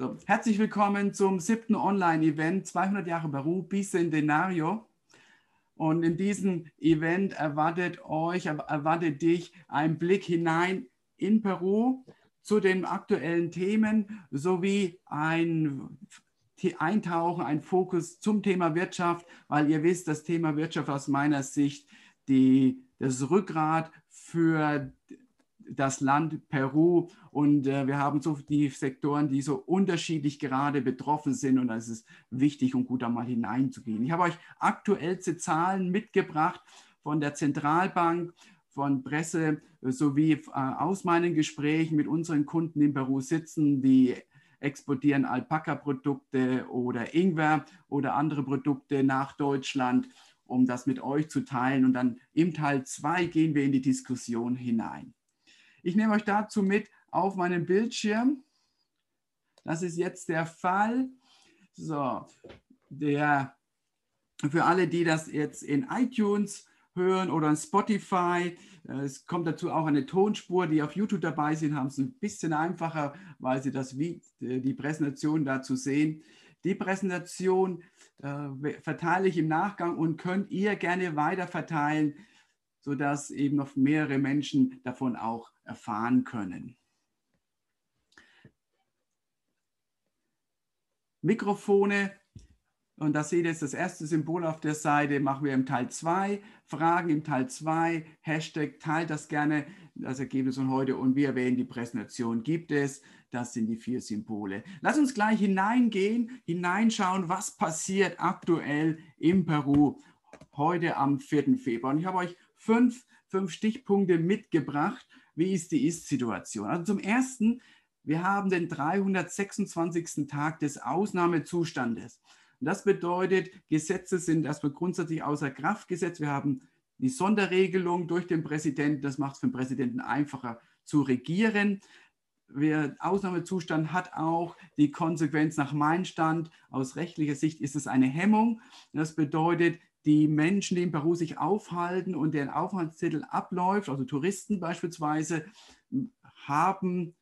So, herzlich willkommen zum siebten Online-Event 200 Jahre Peru Bicentenario. Und in diesem Event erwartet euch, erwartet dich ein Blick hinein in Peru zu den aktuellen Themen sowie ein Eintauchen, ein Fokus zum Thema Wirtschaft, weil ihr wisst, das Thema Wirtschaft aus meiner Sicht die, das Rückgrat für das Land Peru und äh, wir haben so die Sektoren, die so unterschiedlich gerade betroffen sind und es ist wichtig und gut, da mal hineinzugehen. Ich habe euch aktuellste Zahlen mitgebracht von der Zentralbank, von Presse sowie äh, aus meinen Gesprächen mit unseren Kunden in Peru sitzen, die exportieren Alpaka-Produkte oder Ingwer oder andere Produkte nach Deutschland, um das mit euch zu teilen. Und dann im Teil 2 gehen wir in die Diskussion hinein. Ich nehme euch dazu mit auf meinen Bildschirm. Das ist jetzt der Fall. So, der, für alle, die das jetzt in iTunes hören oder in Spotify, äh, es kommt dazu auch eine Tonspur, die auf YouTube dabei sind, haben es ein bisschen einfacher, weil sie das wie äh, die Präsentation dazu sehen. Die Präsentation äh, verteile ich im Nachgang und könnt ihr gerne weiter verteilen, sodass eben noch mehrere Menschen davon auch erfahren können. Mikrofone, und da seht ihr jetzt das erste Symbol auf der Seite, machen wir im Teil 2. Fragen im Teil 2, Hashtag, teilt das gerne, das Ergebnis von heute und wir erwähnen die Präsentation, gibt es. Das sind die vier Symbole. Lass uns gleich hineingehen, hineinschauen, was passiert aktuell in Peru heute am 4. Februar. Und ich habe euch fünf, fünf Stichpunkte mitgebracht, wie ist die Ist-Situation? Also zum Ersten, wir haben den 326. Tag des Ausnahmezustandes. Und das bedeutet, Gesetze sind erstmal grundsätzlich außer Kraft gesetzt. Wir haben die Sonderregelung durch den Präsidenten. Das macht es für den Präsidenten einfacher zu regieren. Der Ausnahmezustand hat auch die Konsequenz nach meinem Stand. Aus rechtlicher Sicht ist es eine Hemmung. Das bedeutet, die Menschen, die in Peru sich aufhalten und deren Aufenthaltstitel abläuft, also Touristen beispielsweise, haben,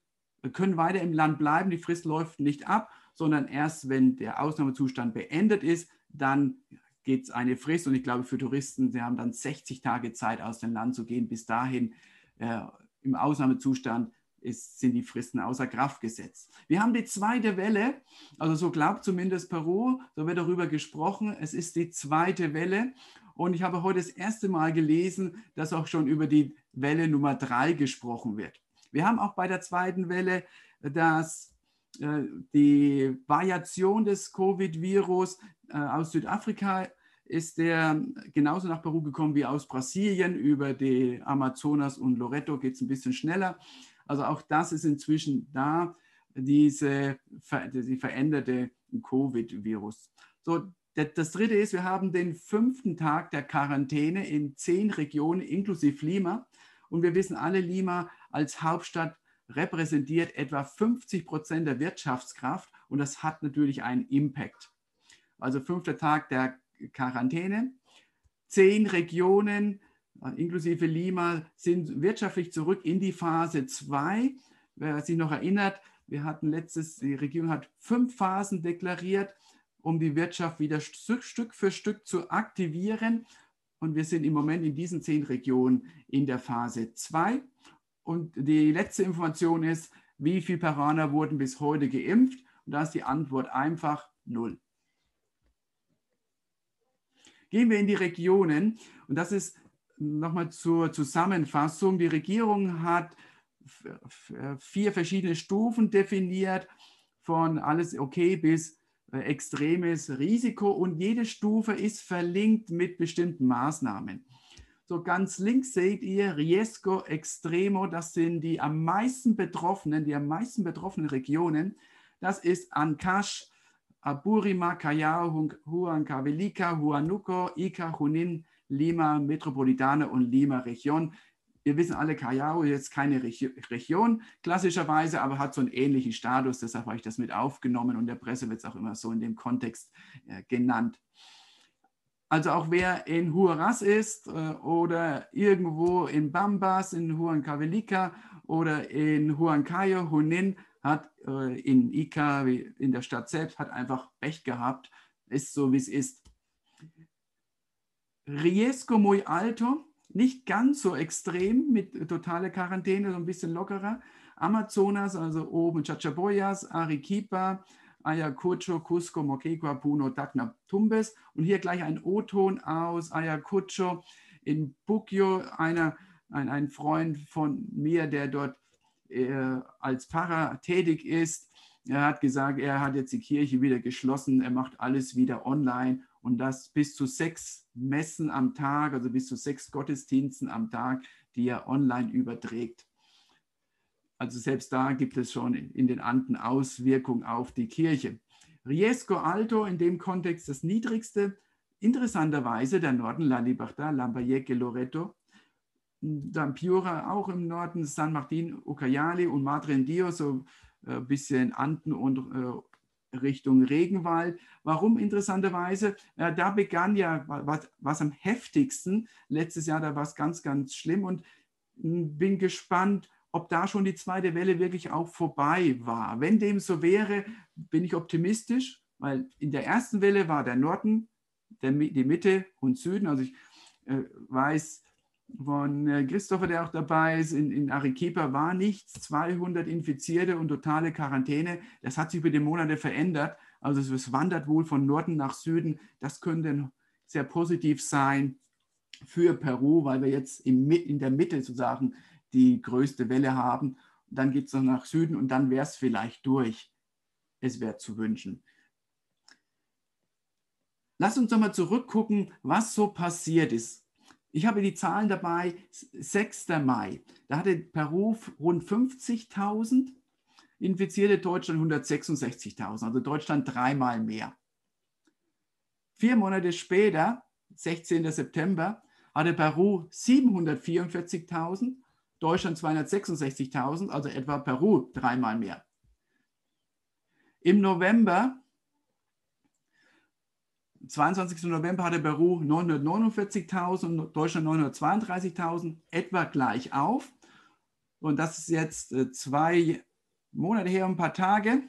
können weiter im Land bleiben. Die Frist läuft nicht ab, sondern erst, wenn der Ausnahmezustand beendet ist, dann geht es eine Frist. Und ich glaube, für Touristen, sie haben dann 60 Tage Zeit, aus dem Land zu gehen. Bis dahin äh, im Ausnahmezustand ist, sind die Fristen außer Kraft gesetzt. Wir haben die zweite Welle, also so glaubt zumindest Peru, so wird darüber gesprochen, es ist die zweite Welle. Und ich habe heute das erste Mal gelesen, dass auch schon über die Welle Nummer drei gesprochen wird. Wir haben auch bei der zweiten Welle dass äh, die Variation des Covid-Virus äh, aus Südafrika ist der genauso nach Peru gekommen wie aus Brasilien. Über die Amazonas und Loreto geht es ein bisschen schneller. Also auch das ist inzwischen da, diese, die veränderte Covid-Virus. So, das dritte ist, wir haben den fünften Tag der Quarantäne in zehn Regionen inklusive Lima. Und wir wissen alle, Lima als Hauptstadt repräsentiert etwa 50 Prozent der Wirtschaftskraft und das hat natürlich einen Impact. Also fünfter Tag der Quarantäne. Zehn Regionen inklusive Lima, sind wirtschaftlich zurück in die Phase 2. Wer sich noch erinnert, wir hatten letztes, die Regierung hat fünf Phasen deklariert, um die Wirtschaft wieder Stück für Stück zu aktivieren. Und wir sind im Moment in diesen zehn Regionen in der Phase 2. Und die letzte Information ist, wie viele Peruaner wurden bis heute geimpft? Und da ist die Antwort einfach null. Gehen wir in die Regionen. Und das ist nochmal zur Zusammenfassung. Die Regierung hat vier verschiedene Stufen definiert, von alles okay bis äh, extremes Risiko und jede Stufe ist verlinkt mit bestimmten Maßnahmen. So ganz links seht ihr Riesgo Extremo, das sind die am meisten betroffenen, die am meisten betroffenen Regionen. Das ist Ancash, Aburima, Callao, Huancavelica, Huanuco, Ica, Junin, Lima Metropolitana und Lima Region. Wir wissen alle, Callao ist jetzt keine Region klassischerweise, aber hat so einen ähnlichen Status. Deshalb habe ich das mit aufgenommen und der Presse wird es auch immer so in dem Kontext äh, genannt. Also auch wer in Huaraz ist äh, oder irgendwo in Bambas, in Huancavelica oder in Huancayo, Junin, hat äh, in Ica, in der Stadt selbst, hat einfach Pech gehabt. Ist so, wie es ist. Riesco muy alto, nicht ganz so extrem mit totaler Quarantäne, so ein bisschen lockerer. Amazonas, also oben Chachaboyas, Arequipa, Ayacucho, Cusco, Moquegua, Puno, Tacna, Tumbes. Und hier gleich ein O-Ton aus Ayacucho in Puccio, einer, ein, ein Freund von mir, der dort äh, als Pfarrer tätig ist. Er hat gesagt, er hat jetzt die Kirche wieder geschlossen, er macht alles wieder online und das bis zu sechs Messen am Tag, also bis zu sechs Gottesdiensten am Tag, die er online überträgt. Also selbst da gibt es schon in den Anden Auswirkungen auf die Kirche. Riesco Alto in dem Kontext das niedrigste, interessanterweise der Norden, La Libertad, Lambayeque, Loreto, dann Piura auch im Norden, San Martin, Ucayali und Madre en Dios, so ein äh, bisschen Anden und äh, Richtung Regenwald. Warum interessanterweise? Äh, da begann ja was, was am heftigsten. Letztes Jahr, da war es ganz, ganz schlimm und hm, bin gespannt, ob da schon die zweite Welle wirklich auch vorbei war. Wenn dem so wäre, bin ich optimistisch, weil in der ersten Welle war der Norden, der, die Mitte und Süden. Also ich äh, weiß von äh, Christopher, der auch dabei ist, in, in Arequipa war nichts, 200 Infizierte und totale Quarantäne. Das hat sich über die Monate verändert. Also es wandert wohl von Norden nach Süden. Das könnte sehr positiv sein für Peru, weil wir jetzt im, in der Mitte sozusagen die größte Welle haben. dann geht es noch nach Süden und dann wäre es vielleicht durch. Es wäre zu wünschen. Lass uns nochmal zurückgucken, was so passiert ist. Ich habe die Zahlen dabei, 6. Mai. Da hatte Peru rund 50.000 Infizierte, Deutschland 166.000, also Deutschland dreimal mehr. Vier Monate später, 16. September, hatte Peru 744.000 Deutschland 266.000, also etwa Peru dreimal mehr. Im November, 22. November hatte Peru 949.000, Deutschland 932.000, etwa gleich auf. Und das ist jetzt äh, zwei Monate her, ein paar Tage.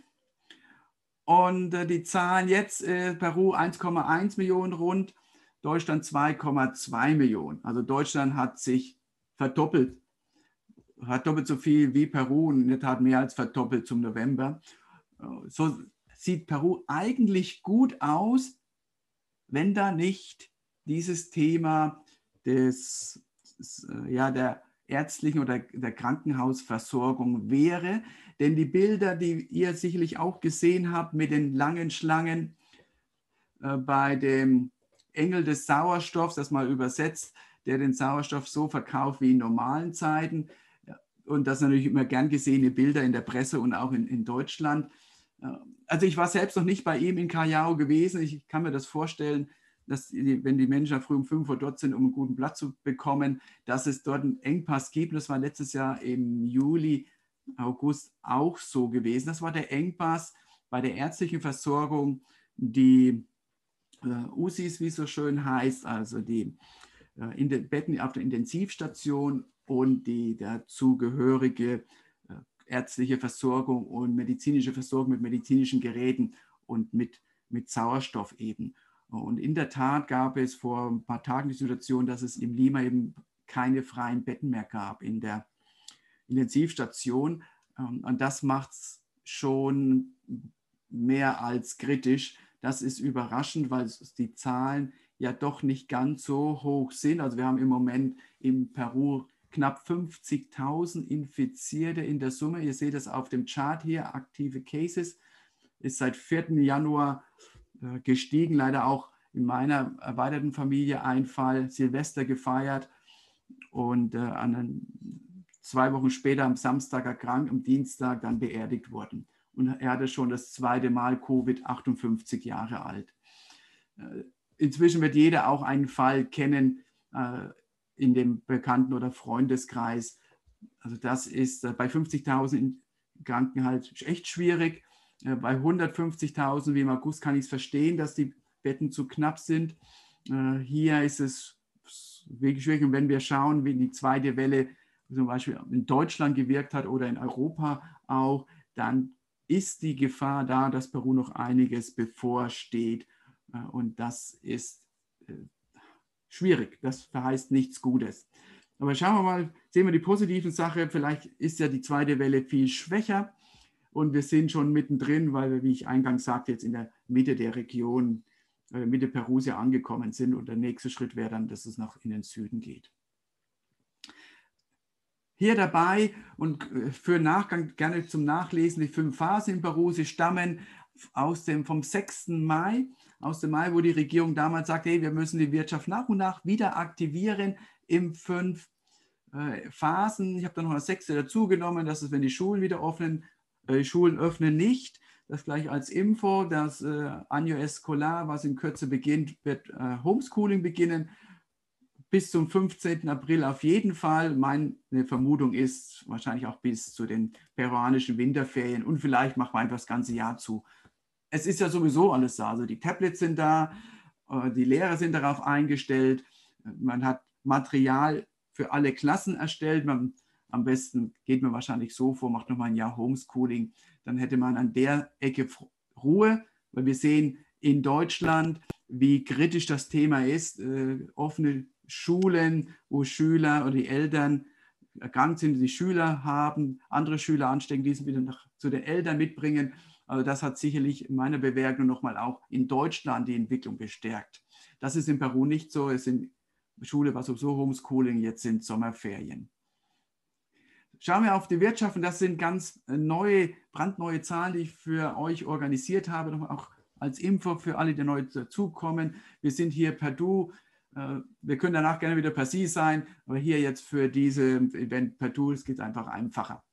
Und äh, die Zahlen jetzt, äh, Peru 1,1 Millionen rund, Deutschland 2,2 Millionen. Also Deutschland hat sich verdoppelt hat doppelt so viel wie Peru und in der Tat mehr als verdoppelt zum November. So sieht Peru eigentlich gut aus, wenn da nicht dieses Thema des, ja, der ärztlichen oder der Krankenhausversorgung wäre. Denn die Bilder, die ihr sicherlich auch gesehen habt mit den langen Schlangen äh, bei dem Engel des Sauerstoffs, das mal übersetzt, der den Sauerstoff so verkauft wie in normalen Zeiten, und das natürlich immer gern gesehene Bilder in der Presse und auch in, in Deutschland. Äh, also ich war selbst noch nicht bei ihm in Callao gewesen. Ich kann mir das vorstellen, dass wenn die Menschen früh um 5 Uhr dort sind, um einen guten Platz zu bekommen, dass es dort einen Engpass gibt. Das war letztes Jahr im Juli, August auch so gewesen. Das war der Engpass bei der ärztlichen Versorgung, die äh, USIs, wie es so schön heißt, also die äh, in den Betten auf der Intensivstation und die dazugehörige ärztliche Versorgung und medizinische Versorgung mit medizinischen Geräten und mit, mit Sauerstoff eben. Und in der Tat gab es vor ein paar Tagen die Situation, dass es im Lima eben keine freien Betten mehr gab in der Intensivstation. Ähm, und das macht es schon mehr als kritisch. Das ist überraschend, weil die Zahlen ja doch nicht ganz so hoch sind. Also wir haben im Moment in Peru knapp 50.000 Infizierte in der Summe. Ihr seht es auf dem Chart hier, aktive Cases ist seit 4. Januar äh, gestiegen, leider auch in meiner erweiterten Familie ein Fall, Silvester gefeiert und äh, an, zwei Wochen später am Samstag erkrankt, am Dienstag dann beerdigt worden. Und er hatte schon das zweite Mal Covid, 58 Jahre alt. Äh, inzwischen wird jeder auch einen Fall kennen, äh, in dem Bekannten- oder Freundeskreis. Also das ist äh, bei 50.000 Kranken halt echt schwierig. Äh, bei 150.000 wie im August kann ich es verstehen, dass die Betten zu knapp sind. Äh, hier ist es wirklich schwierig. Und wenn wir schauen, wie die zweite Welle zum Beispiel in Deutschland gewirkt hat oder in Europa auch, dann ist die Gefahr da, dass Peru noch einiges bevorsteht. Und das ist schwierig. Das verheißt nichts Gutes. Aber schauen wir mal, sehen wir die positiven Sachen. Vielleicht ist ja die zweite Welle viel schwächer und wir sind schon mittendrin, weil wir, wie ich eingangs sagte, jetzt in der Mitte der Region, äh, Mitte Perus ja angekommen sind. Und der nächste Schritt wäre dann, dass es noch in den Süden geht. Hier dabei und äh, für Nachgang gerne zum Nachlesen die fünf Phasen in Peru. Sie stammen aus dem, vom 6. Mai, aus dem Mai, wo die Regierung damals sagte, hey, wir müssen die Wirtschaft nach und nach wieder aktivieren im fünf äh, Phasen. Ich habe dann noch eine sechste dazugenommen, das ist, wenn die Schulen wieder öffnen, äh, Schulen öffnen nicht. Das gleich als Info, das äh, Año Escolar, was in Kürze beginnt, wird äh, Homeschooling beginnen. Bis zum 15. April auf jeden Fall. Meine Vermutung ist wahrscheinlich auch bis zu den peruanischen Winterferien und vielleicht machen wir einfach das ganze Jahr zu. Es ist ja sowieso alles da. Also die Tablets sind da, äh, die Lehrer sind darauf eingestellt. Man hat Material für alle Klassen erstellt. Man am besten geht man wahrscheinlich so vor, macht nochmal ein Jahr Homeschooling. Dann hätte man an der Ecke Ruhe, weil wir sehen in Deutschland, wie kritisch das Thema ist. Äh, offene Schulen, wo Schüler oder die Eltern erkrankt sind, die Schüler haben, andere Schüler anstecken, die wieder nach, zu den Eltern mitbringen. Also das hat sicherlich in meiner Bewertung nochmal auch in Deutschland die Entwicklung bestärkt. Das ist in Peru nicht so. Es sind Schule war sowieso Homeschooling, jetzt sind Sommerferien. Schauen wir auf die Wirtschaft und das sind ganz äh, neue, brandneue Zahlen, die ich für euch organisiert habe, auch als Info für alle, die neu dazukommen. Wir sind hier per Du. Äh, wir können danach gerne wieder per Sie sein, aber hier jetzt für diese Event per Du, es geht einfach einfacher.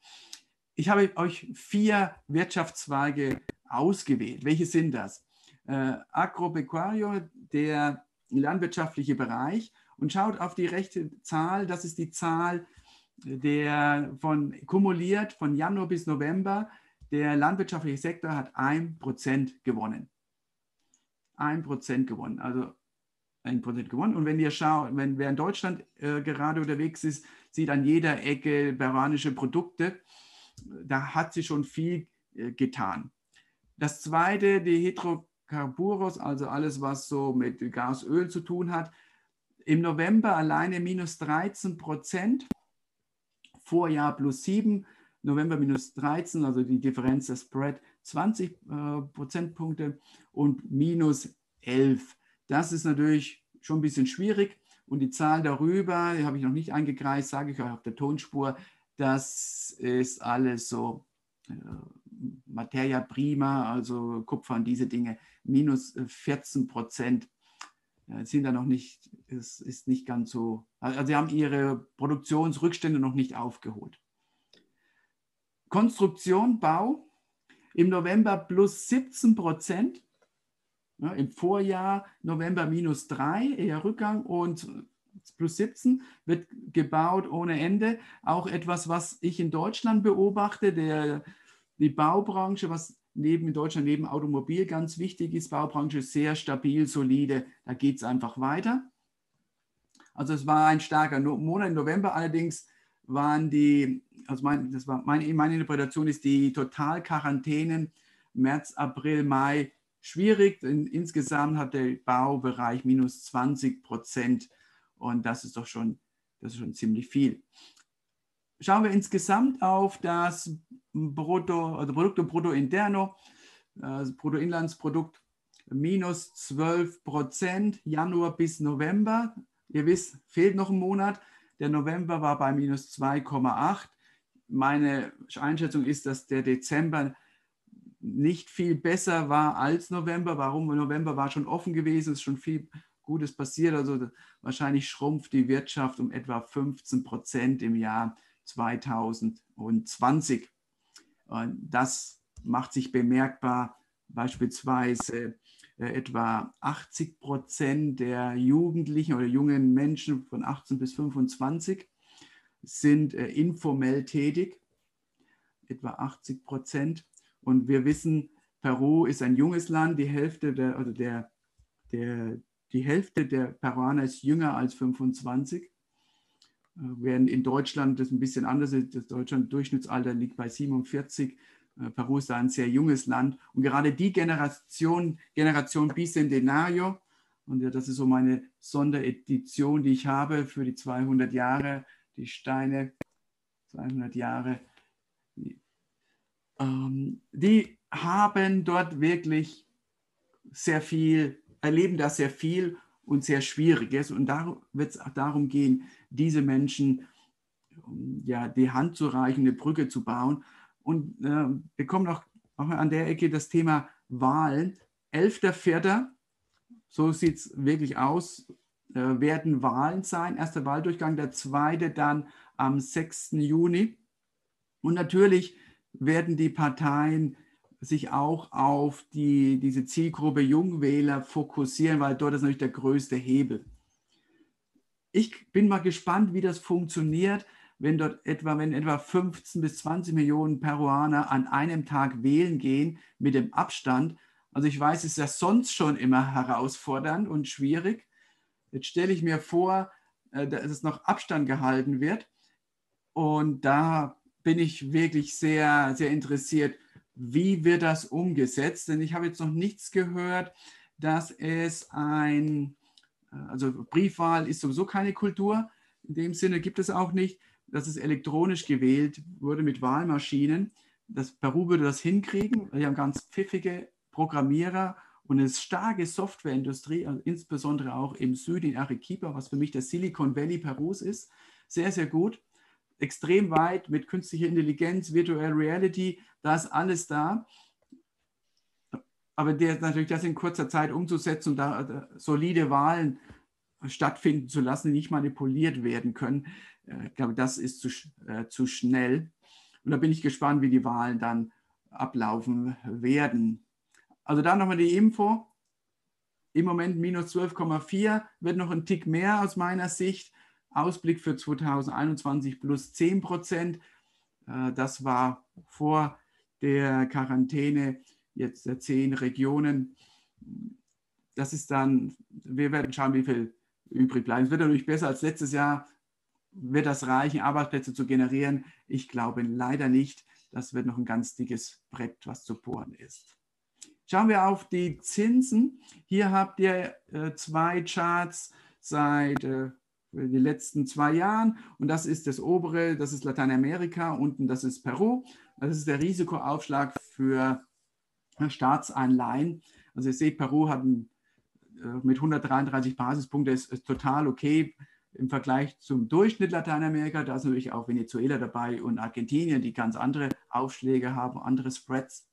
Ich habe euch vier Wirtschaftszweige ausgewählt. Welche sind das? Äh, Agropecuario, der landwirtschaftliche Bereich. Und schaut auf die rechte Zahl, das ist die Zahl der von kumuliert von Januar bis November, der landwirtschaftliche Sektor hat 1% gewonnen. 1% gewonnen, also 1% gewonnen. Und wenn ihr schaut, wenn wer in Deutschland äh, gerade unterwegs ist, sieht an jeder Ecke peruanische Produkte, da hat sie schon viel äh, getan. Das zweite, die Hydrocarburos, also alles, was so mit Gas, Öl zu tun hat, im November alleine minus 13 Prozent. Vorjahr plus 7, November minus 13, also die Differenz der Spread 20 äh, Prozentpunkte und minus 11. Das ist natürlich schon ein bisschen schwierig. Und die Zahl darüber, die habe ich noch nicht eingekreist, sage ich euch auf der Tonspur, das ist alles so äh, Materia prima, also Kupfer und diese Dinge, minus 14 Prozent sind da noch nicht, es ist nicht ganz so, also sie haben ihre Produktionsrückstände noch nicht aufgeholt. Konstruktion, Bau, im November plus 17 Prozent, ja, im Vorjahr November minus 3, eher Rückgang und plus 17 wird gebaut ohne Ende. Auch etwas, was ich in Deutschland beobachte, der, die Baubranche, was neben in Deutschland neben Automobil ganz wichtig ist. Baubranche sehr stabil, solide. Da geht es einfach weiter. Also es war ein starker Monat. Im November allerdings waren die, also mein, das war meine, meine Interpretation ist die Totalquarantänen März, April, Mai schwierig. In, insgesamt hat der Baubereich minus 20 Prozent und das ist doch schon, das ist schon ziemlich viel. Schauen wir insgesamt auf das Brutto, also Produkto Brutto Interno, also Bruttoinlandsprodukt minus 12 Prozent, Januar bis November. Ihr wisst, fehlt noch ein Monat. Der November war bei minus 2,8. Meine Einschätzung ist, dass der Dezember nicht viel besser war als November. Warum? November war schon offen gewesen, ist schon viel Gutes passiert. Also wahrscheinlich schrumpft die Wirtschaft um etwa 15 Prozent im Jahr 2020. Das macht sich bemerkbar beispielsweise äh, etwa 80 Prozent der Jugendlichen oder jungen Menschen von 18 bis 25 sind äh, informell tätig, etwa 80 Prozent. Und wir wissen, Peru ist ein junges Land, die Hälfte der, also der, der, die Hälfte der Peruaner ist jünger als 25 während in Deutschland das ein bisschen anders ist. Das Deutschland Durchschnittsalter liegt bei 47, Äh, Peru ist ein sehr junges Land. Und gerade die Generation, Generation Bicentenario, und das ist so meine Sonderedition, die ich habe für die 200 Jahre, die Steine, 200 Jahre, ähm, die haben dort wirklich sehr viel, erleben da sehr viel und sehr Schwieriges. Und da wird es darum gehen, diese Menschen ja, die Hand zu reichen, eine Brücke zu bauen. Und äh, wir kommen noch auch an der Ecke das Thema Wahlen. 11.04., so sieht es wirklich aus, äh, werden Wahlen sein. Erster Wahldurchgang, der zweite dann am 6. Juni. Und natürlich werden die Parteien sich auch auf die, diese Zielgruppe Jungwähler fokussieren, weil dort ist natürlich der größte Hebel. Ich bin mal gespannt, wie das funktioniert, wenn dort etwa, wenn etwa 15 bis 20 Millionen Peruaner an einem Tag wählen gehen mit dem Abstand. Also ich weiß, es ist ja sonst schon immer herausfordernd und schwierig. Jetzt stelle ich mir vor, äh, dass es noch Abstand gehalten wird. Und da bin ich wirklich sehr, sehr interessiert, wie wird das umgesetzt? Denn ich habe jetzt noch nichts gehört, dass es ein, äh, also Briefwahl ist sowieso keine Kultur. In dem Sinne gibt es auch nicht, dass es elektronisch gewählt wurde mit Wahlmaschinen. Das Peru würde das hinkriegen. Wir haben ganz pfiffige Programmierer und eine starke Softwareindustrie, also insbesondere auch im Süden in Arequipa, was für mich der Silicon Valley Perus ist. Sehr, sehr gut extrem weit mit künstlicher Intelligenz, Virtual Reality, da ist alles da. Aber der, natürlich das in kurzer Zeit umzusetzen und da, da solide Wahlen stattfinden zu lassen, die nicht manipuliert werden können, äh, ich glaube, das ist zu, äh, zu schnell. Und da bin ich gespannt, wie die Wahlen dann ablaufen werden. Also da nochmal die Info. Im Moment minus 12,4, wird noch ein Tick mehr aus meiner Sicht. Ausblick für 2021 plus 10 Prozent. Äh, das war vor der Quarantäne jetzt der zehn Regionen. Das ist dann, wir werden schauen, wie viel übrig bleiben. Es wird natürlich besser als letztes Jahr. Wird das reichen, Arbeitsplätze zu generieren? Ich glaube leider nicht. Das wird noch ein ganz dickes Brett, was zu bohren ist. Schauen wir auf die Zinsen. Hier habt ihr äh, zwei Charts seit äh, die letzten zwei Jahren. Und das ist das obere, das ist Lateinamerika, unten das ist Peru. Das ist der Risikoaufschlag für Staatsanleihen. Also ihr seht, Peru hat äh, mit 133 Basispunkten ist, ist total okay im Vergleich zum Durchschnitt Lateinamerika. Da ist natürlich auch Venezuela dabei und Argentinien, die ganz andere Aufschläge haben, andere Spreads.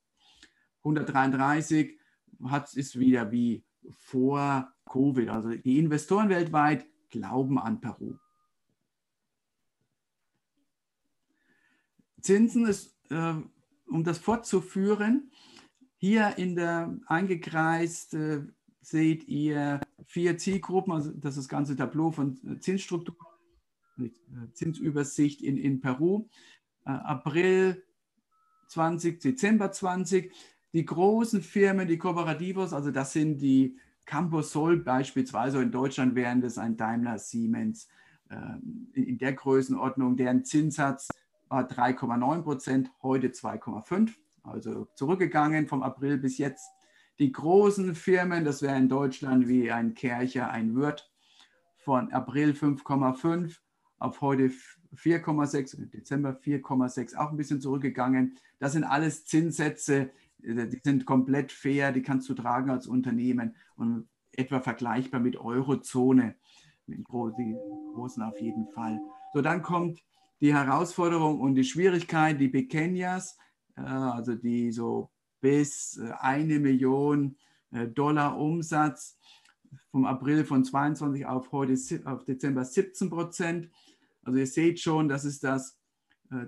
133 hat, ist wieder wie vor Covid. Also die Investoren weltweit glauben an Peru. Zinsen ist, äh, um das fortzuführen, hier in der eingekreist äh, seht ihr vier Zielgruppen, also das ist das ganze Tableau von Zinsstruktur, äh, Zinsübersicht in, in Peru. Äh, April 20, Dezember 20. Die großen Firmen, die Kooperativos, also das sind die Campus Sol beispielsweise, in Deutschland wären das ein Daimler, Siemens, ähm, in der Größenordnung, deren Zinssatz war 3,9 Prozent, heute 2,5, also zurückgegangen vom April bis jetzt. Die großen Firmen, das wäre in Deutschland wie ein Kercher, ein Wirt, von April 5,5 auf heute 4,6, Dezember 4,6, auch ein bisschen zurückgegangen. Das sind alles Zinssätze, die sind komplett fair, die kannst du tragen als Unternehmen und etwa vergleichbar mit Eurozone, mit großen auf jeden Fall. So, dann kommt die Herausforderung und die Schwierigkeit, die Pequeñas, äh, also die so bis äh, eine Million Dollar Umsatz vom April von 22 auf heute auf Dezember 17 Prozent. Also ihr seht schon, das ist das äh,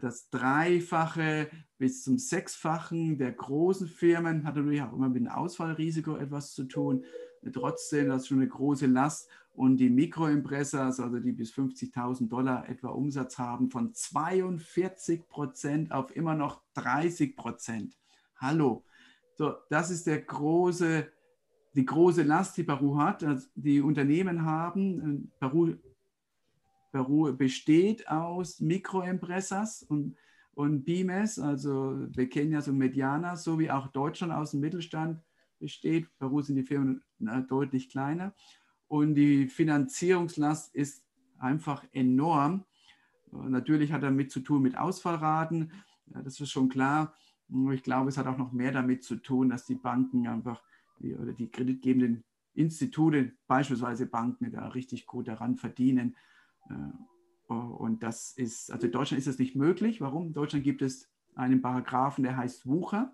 das Dreifache bis zum Sechsfachen der großen Firmen hat natürlich auch immer mit dem Ausfallrisiko etwas zu tun. Trotzdem, das ist schon eine große Last. Und die Mikroimpressas, also die bis 50.000 Dollar etwa Umsatz haben, von 42 Prozent auf immer noch 30 Prozent. Hallo. So, das ist der große, die große Last, die Peru hat. Die Unternehmen haben, Peru Peru besteht aus Mikroimpressas und und BIMES, also Pequeñas und Medianas, sowie auch Deutschland aus dem Mittelstand besteht. Peru sind die Firmen deutlich kleiner. Und die Finanzierungslast ist einfach enorm. Natürlich hat damit zu tun mit Ausfallraten, das ist schon klar. Ich glaube, es hat auch noch mehr damit zu tun, dass die Banken einfach die, oder die kreditgebenden Institute, beispielsweise Banken, da richtig gut daran verdienen. Äh, und das ist, also in Deutschland ist das nicht möglich. Warum? In Deutschland gibt es einen Paragraphen, der heißt Wucher.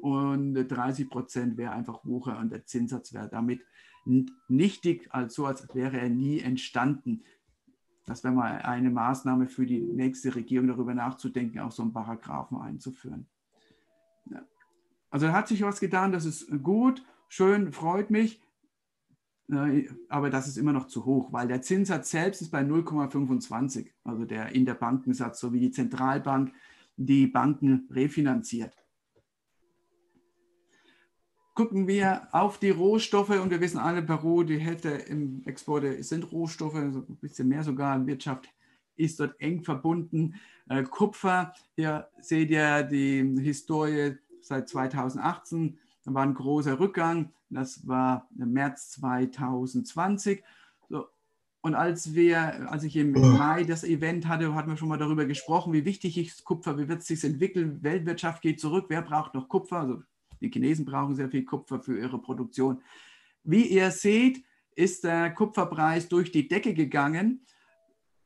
Und 30 Prozent wäre einfach Wucher und der Zinssatz wäre damit nichtig, als so, als wäre er nie entstanden. Das wäre mal eine Maßnahme für die nächste Regierung, darüber nachzudenken, auch so einen Paragraphen einzuführen. Also da hat sich was getan, das ist gut, schön, freut mich, aber das ist immer noch zu hoch, weil der Zinssatz selbst ist bei 0,25, also der Interbankensatz, so wie die Zentralbank die Banken refinanziert gucken wir auf die Rohstoffe und wir wissen alle, Peru, die Hälfte im Export sind Rohstoffe, also ein bisschen mehr sogar. Wirtschaft ist dort eng verbunden. Äh, Kupfer, hier seht ihr die Historie seit 2018, da war ein großer Rückgang, das war im März 2020. So, und als wir, als ich im Mai das Event hatte, hatten wir schon mal darüber gesprochen, wie wichtig ist Kupfer, wie wird es sich entwickeln, Weltwirtschaft geht zurück, wer braucht noch Kupfer? Also die Chinesen brauchen sehr viel Kupfer für ihre Produktion. Wie ihr seht, ist der Kupferpreis durch die Decke gegangen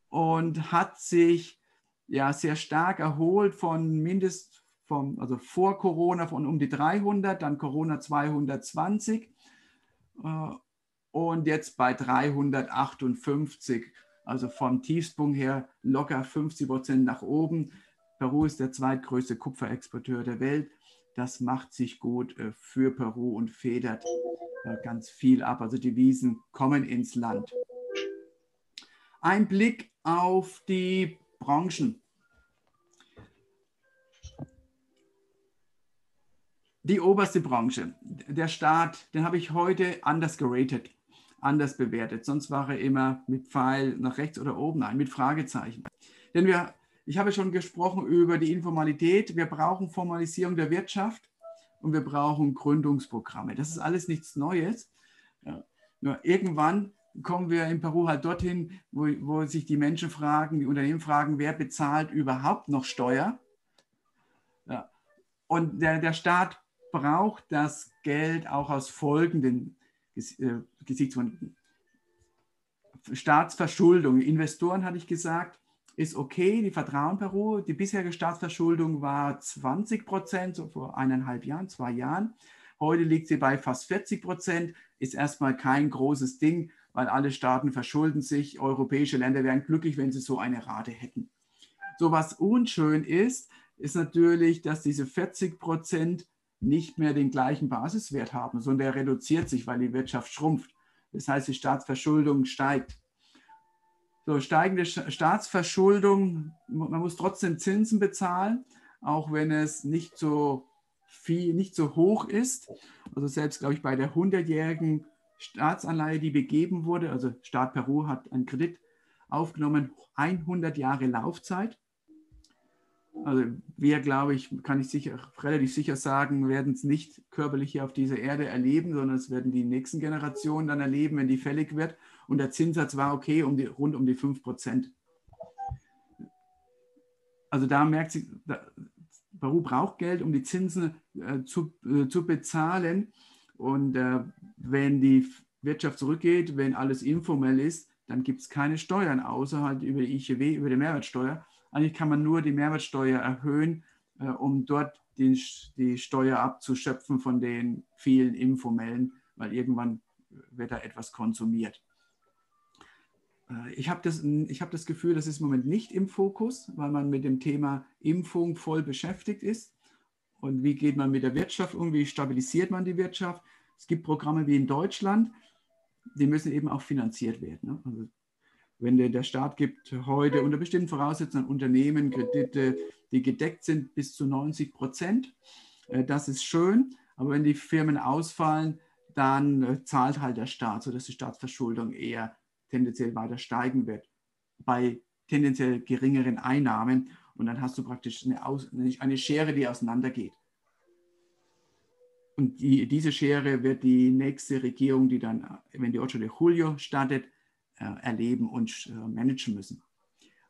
und hat sich ja sehr stark erholt von mindest vom, also vor Corona von um die 300, dann Corona 220 äh, und jetzt bei 358, also vom Tiefspunkt her locker 50 Prozent nach oben. Peru ist der zweitgrößte Kupferexporteur der Welt das macht sich gut äh, für Peru und federt äh, ganz viel ab. Also die Wiesen kommen ins Land. Ein Blick auf die Branchen. Die oberste Branche, der Staat, den habe ich heute anders geratet, anders bewertet. Sonst war er immer mit Pfeil nach rechts oder oben, nein, mit Fragezeichen. Denn wir ich habe schon gesprochen über die Informalität. Wir brauchen Formalisierung der Wirtschaft und wir brauchen Gründungsprogramme. Das ist alles nichts Neues. Ja. Nur irgendwann kommen wir in Peru halt dorthin, wo, wo sich die Menschen fragen, die Unternehmen fragen, wer bezahlt überhaupt noch Steuer? Ja. Und der, der Staat braucht das Geld auch aus folgenden äh, Gesichtspunkten. Staatsverschuldung. Investoren, hatte ich gesagt, ist okay, die vertrauen Peru. Die bisherige Staatsverschuldung war 20 Prozent, so vor eineinhalb Jahren, zwei Jahren. Heute liegt sie bei fast 40 Prozent, ist erstmal kein großes Ding, weil alle Staaten verschulden sich. Europäische Länder wären glücklich, wenn sie so eine Rate hätten. So was unschön ist, ist natürlich, dass diese 40 Prozent nicht mehr den gleichen Basiswert haben, sondern der reduziert sich, weil die Wirtschaft schrumpft. Das heißt, die Staatsverschuldung steigt. So, steigende Staatsverschuldung, man muss trotzdem Zinsen bezahlen, auch wenn es nicht so viel, nicht so hoch ist. Also selbst, glaube ich, bei der 100-jährigen Staatsanleihe, die begeben wurde, also Staat Peru hat einen Kredit aufgenommen, 100 Jahre Laufzeit. Also wir, glaube ich, kann ich sicher, relativ sicher sagen, werden es nicht körperlich hier auf dieser Erde erleben, sondern es werden die nächsten Generationen dann erleben, wenn die fällig wird. Und der Zinssatz war okay, um die, rund um die 5 Prozent. Also da merkt sich, Peru braucht Geld, um die Zinsen äh, zu, äh, zu bezahlen. Und äh, wenn die Wirtschaft zurückgeht, wenn alles informell ist, dann gibt es keine Steuern, außer halt über die ICW, über die Mehrwertsteuer. Eigentlich kann man nur die Mehrwertsteuer erhöhen, äh, um dort die, die Steuer abzuschöpfen von den vielen informellen, weil irgendwann wird da etwas konsumiert. Äh, ich habe das, hab das Gefühl, das ist im Moment nicht im Fokus, weil man mit dem Thema Impfung voll beschäftigt ist. Und wie geht man mit der Wirtschaft um? Wie stabilisiert man die Wirtschaft? Es gibt Programme wie in Deutschland, die müssen eben auch finanziert werden. Ne? Also wenn der, Staat gibt heute unter bestimmten Voraussetzungen Unternehmen Kredite, die gedeckt sind bis zu 90 Prozent, äh, das ist schön. Aber wenn die Firmen ausfallen, dann äh, zahlt halt der Staat, sodass die Staatsverschuldung eher tendenziell weiter steigen wird bei tendenziell geringeren Einnahmen. und dann hast du praktisch eine, Aus, eine Schere, die auseinandergeht. Und die, diese Schere wird die nächste Regierung, die dann, wenn die Ocho de Julio startet, erleben und äh, managen müssen.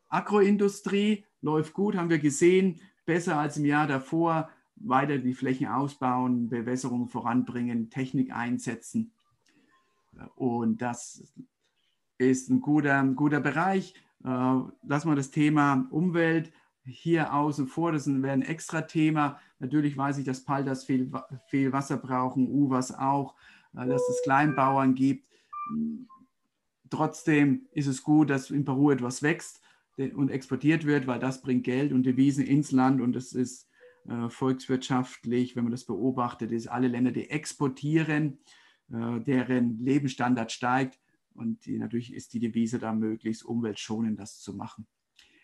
Agroindustrie läuft gut, haben wir gesehen, besser als im Jahr davor. Weiter die Flächen ausbauen, Bewässerung voranbringen, Technik einsetzen. Und das ist ein guter, guter Bereich. Äh, lassen wir das Thema Umwelt hier außen vor. Das wäre ein extra Thema. Natürlich weiß ich, dass Paldas viel, viel Wasser brauchen, Uwas auch, äh, dass es Kleinbauern gibt. Trotzdem ist es gut, dass in Peru etwas wächst und exportiert wird, weil das bringt Geld und Devisen ins Land und das ist äh, volkswirtschaftlich, wenn man das beobachtet, ist alle Länder, die exportieren, äh, deren Lebensstandard steigt und die, natürlich ist die Devise da möglichst umweltschonend das zu machen.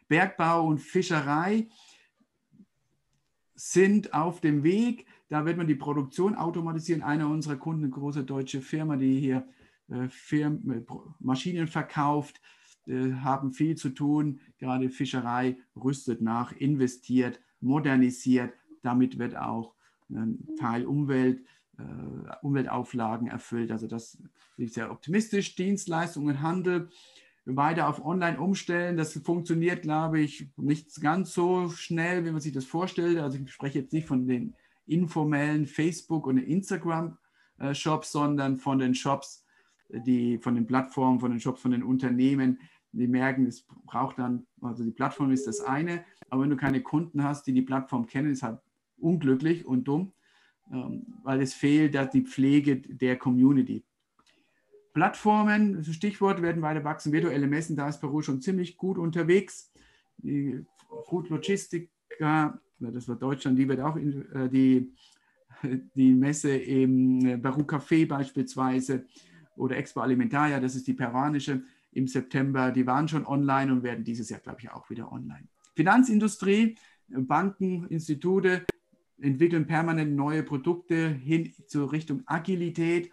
Bergbau und Fischerei sind auf dem Weg. Da wird man die Produktion automatisieren. Einer unserer Kunden, eine große deutsche Firma, die hier Firmen, äh, Maschinen verkauft, äh, haben viel zu tun. Gerade Fischerei rüstet nach, investiert, modernisiert. Damit wird auch ein Teil Umwelt, Umweltauflagen erfüllt. Also das ist sehr optimistisch. Dienstleistungen, Handel weiter auf Online umstellen. Das funktioniert, glaube ich, nicht ganz so schnell, wie man sich das vorstellt. Also ich spreche jetzt nicht von den informellen Facebook- und Instagram-Shops, sondern von den Shops, die von den Plattformen, von den Shops, von den Unternehmen, die merken, es braucht dann, also die Plattform ist das eine, aber wenn du keine Kunden hast, die die Plattform kennen, ist halt unglücklich und dumm, ähm, weil es fehlt da die Pflege der Community. Plattformen, Stichwort, werden weiter wachsen, virtuelle Messen, da ist Peru schon ziemlich gut unterwegs. Die Food Logistica, das war Deutschland, die wird auch in, äh, die, die Messe im Peru Café beispielsweise oder Expo Alimentaria, das ist die peruanische im September, die waren schon online und werden dieses Jahr, glaube ich, auch wieder online. Finanzindustrie, Banken, Institute entwickeln permanent neue Produkte hin zur Richtung Agilität.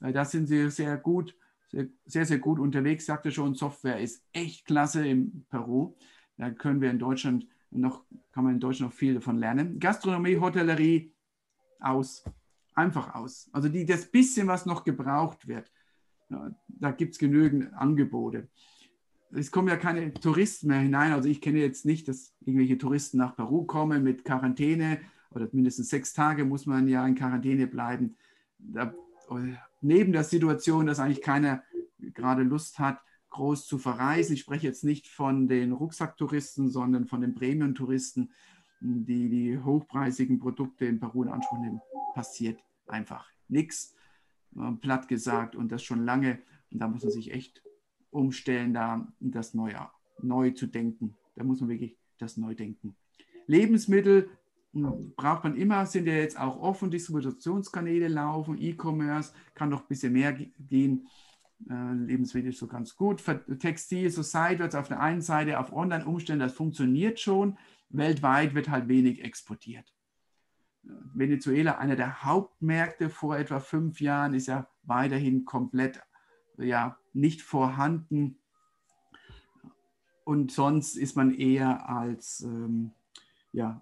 Äh, da sind sie sehr gut, sehr, sehr gut unterwegs. Sagte schon, Software ist echt klasse in Peru. Da können wir in Deutschland noch, kann man in Deutschland noch viel davon lernen. Gastronomie, Hotellerie, aus. Einfach aus. Also die, das bisschen, was noch gebraucht wird, da gibt es genügend Angebote. Es kommen ja keine Touristen mehr hinein. Also ich kenne jetzt nicht, dass irgendwelche Touristen nach Peru kommen mit Quarantäne oder mindestens sechs Tage muss man ja in Quarantäne bleiben. Da, neben der Situation, dass eigentlich keiner gerade Lust hat, groß zu verreisen. Ich spreche jetzt nicht von den Rucksacktouristen, sondern von den Premium-Touristen, die die hochpreisigen Produkte in Peru in Anspruch nehmen. Passiert einfach nichts platt gesagt und das schon lange. Und da muss man sich echt umstellen, da das neu, neu zu denken. Da muss man wirklich das neu denken. Lebensmittel hm, braucht man immer, sind ja jetzt auch offen, Distributionskanäle laufen, E-Commerce kann noch ein bisschen mehr gehen. Äh, Lebensmittel ist so ganz gut. Textil, so seitwärts auf der einen Seite auf Online umstellen, das funktioniert schon. Weltweit wird halt wenig exportiert. Venezuela, einer der Hauptmärkte vor etwa fünf Jahren, ist ja weiterhin komplett ja, nicht vorhanden. Und sonst ist man eher als, ähm, ja,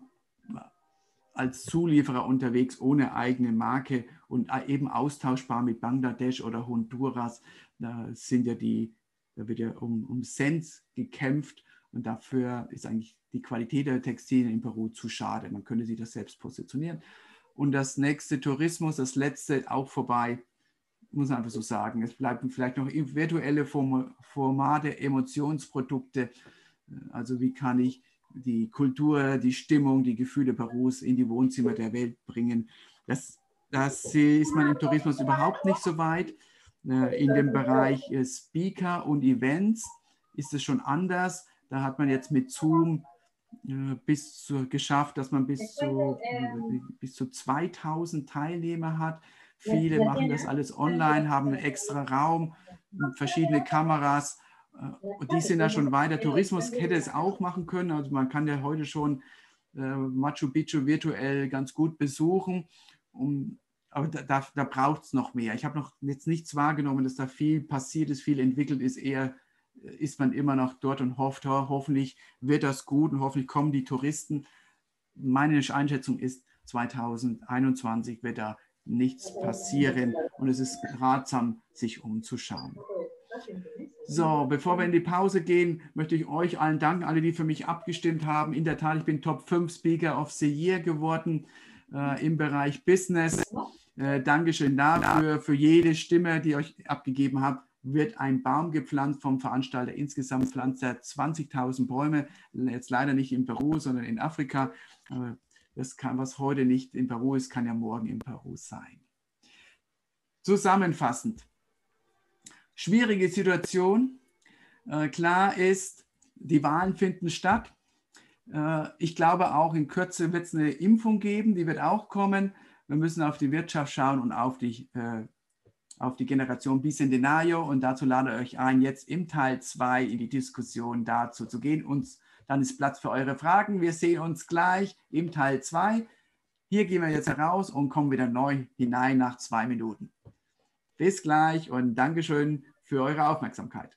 als Zulieferer unterwegs ohne eigene Marke und eben austauschbar mit Bangladesch oder Honduras. Da sind ja die, da wird ja um, um Cent gekämpft und dafür ist eigentlich die Qualität der Textilien in Peru zu schade. Man könnte sich das selbst positionieren. Und das nächste Tourismus, das letzte auch vorbei, muss man einfach so sagen. Es bleiben vielleicht noch virtuelle Formate, Emotionsprodukte. Also wie kann ich die Kultur, die Stimmung, die Gefühle Perus in die Wohnzimmer der Welt bringen. Das, das ist man im Tourismus überhaupt nicht so weit. Äh, in dem Bereich äh, Speaker und Events ist es schon anders. Da hat man jetzt mit Zoom bis zu, geschafft, dass man bis zu, bis zu 2000 Teilnehmer hat. Viele machen das alles online, haben einen extra Raum, verschiedene Kameras. Äh, und die sind da schon weiter. Tourismus hätte es auch machen können. Also man kann ja heute schon äh, Machu Picchu virtuell ganz gut besuchen. Um, aber da, da, da braucht es noch mehr. Ich habe noch jetzt nichts wahrgenommen, dass da viel passiert ist, viel entwickelt ist, eher ist man immer noch dort und hofft, hoffentlich wird das gut und hoffentlich kommen die Touristen. Meine Einschätzung ist, 2021 wird da nichts passieren und es ist ratsam, sich umzuschauen. So, bevor wir in die Pause gehen, möchte ich euch allen danken, alle, die für mich abgestimmt haben. In der Tat, ich bin Top 5 Speaker of the Year geworden äh, im Bereich Business. Äh, Dankeschön dafür. Für jede Stimme, die euch abgegeben habt, wird ein Baum gepflanzt vom Veranstalter. Insgesamt pflanzt er 20.000 Bäume. Jetzt leider nicht in Peru, sondern in Afrika. Aber das kann, was heute nicht in Peru ist, kann ja morgen in Peru sein. Zusammenfassend. Schwierige Situation. Äh, klar ist, die Wahlen finden statt. Äh, ich glaube auch in Kürze wird es eine Impfung geben, die wird auch kommen. Wir müssen auf die Wirtschaft schauen und auf die, äh, auf die Generation Bicentenario. Und dazu lade ich euch ein, jetzt im Teil 2 in die Diskussion dazu zu gehen, uns dann ist Platz für eure Fragen. Wir sehen uns gleich im Teil 2. Hier gehen wir jetzt heraus und kommen wieder neu hinein nach zwei Minuten. Bis gleich und Dankeschön für eure Aufmerksamkeit.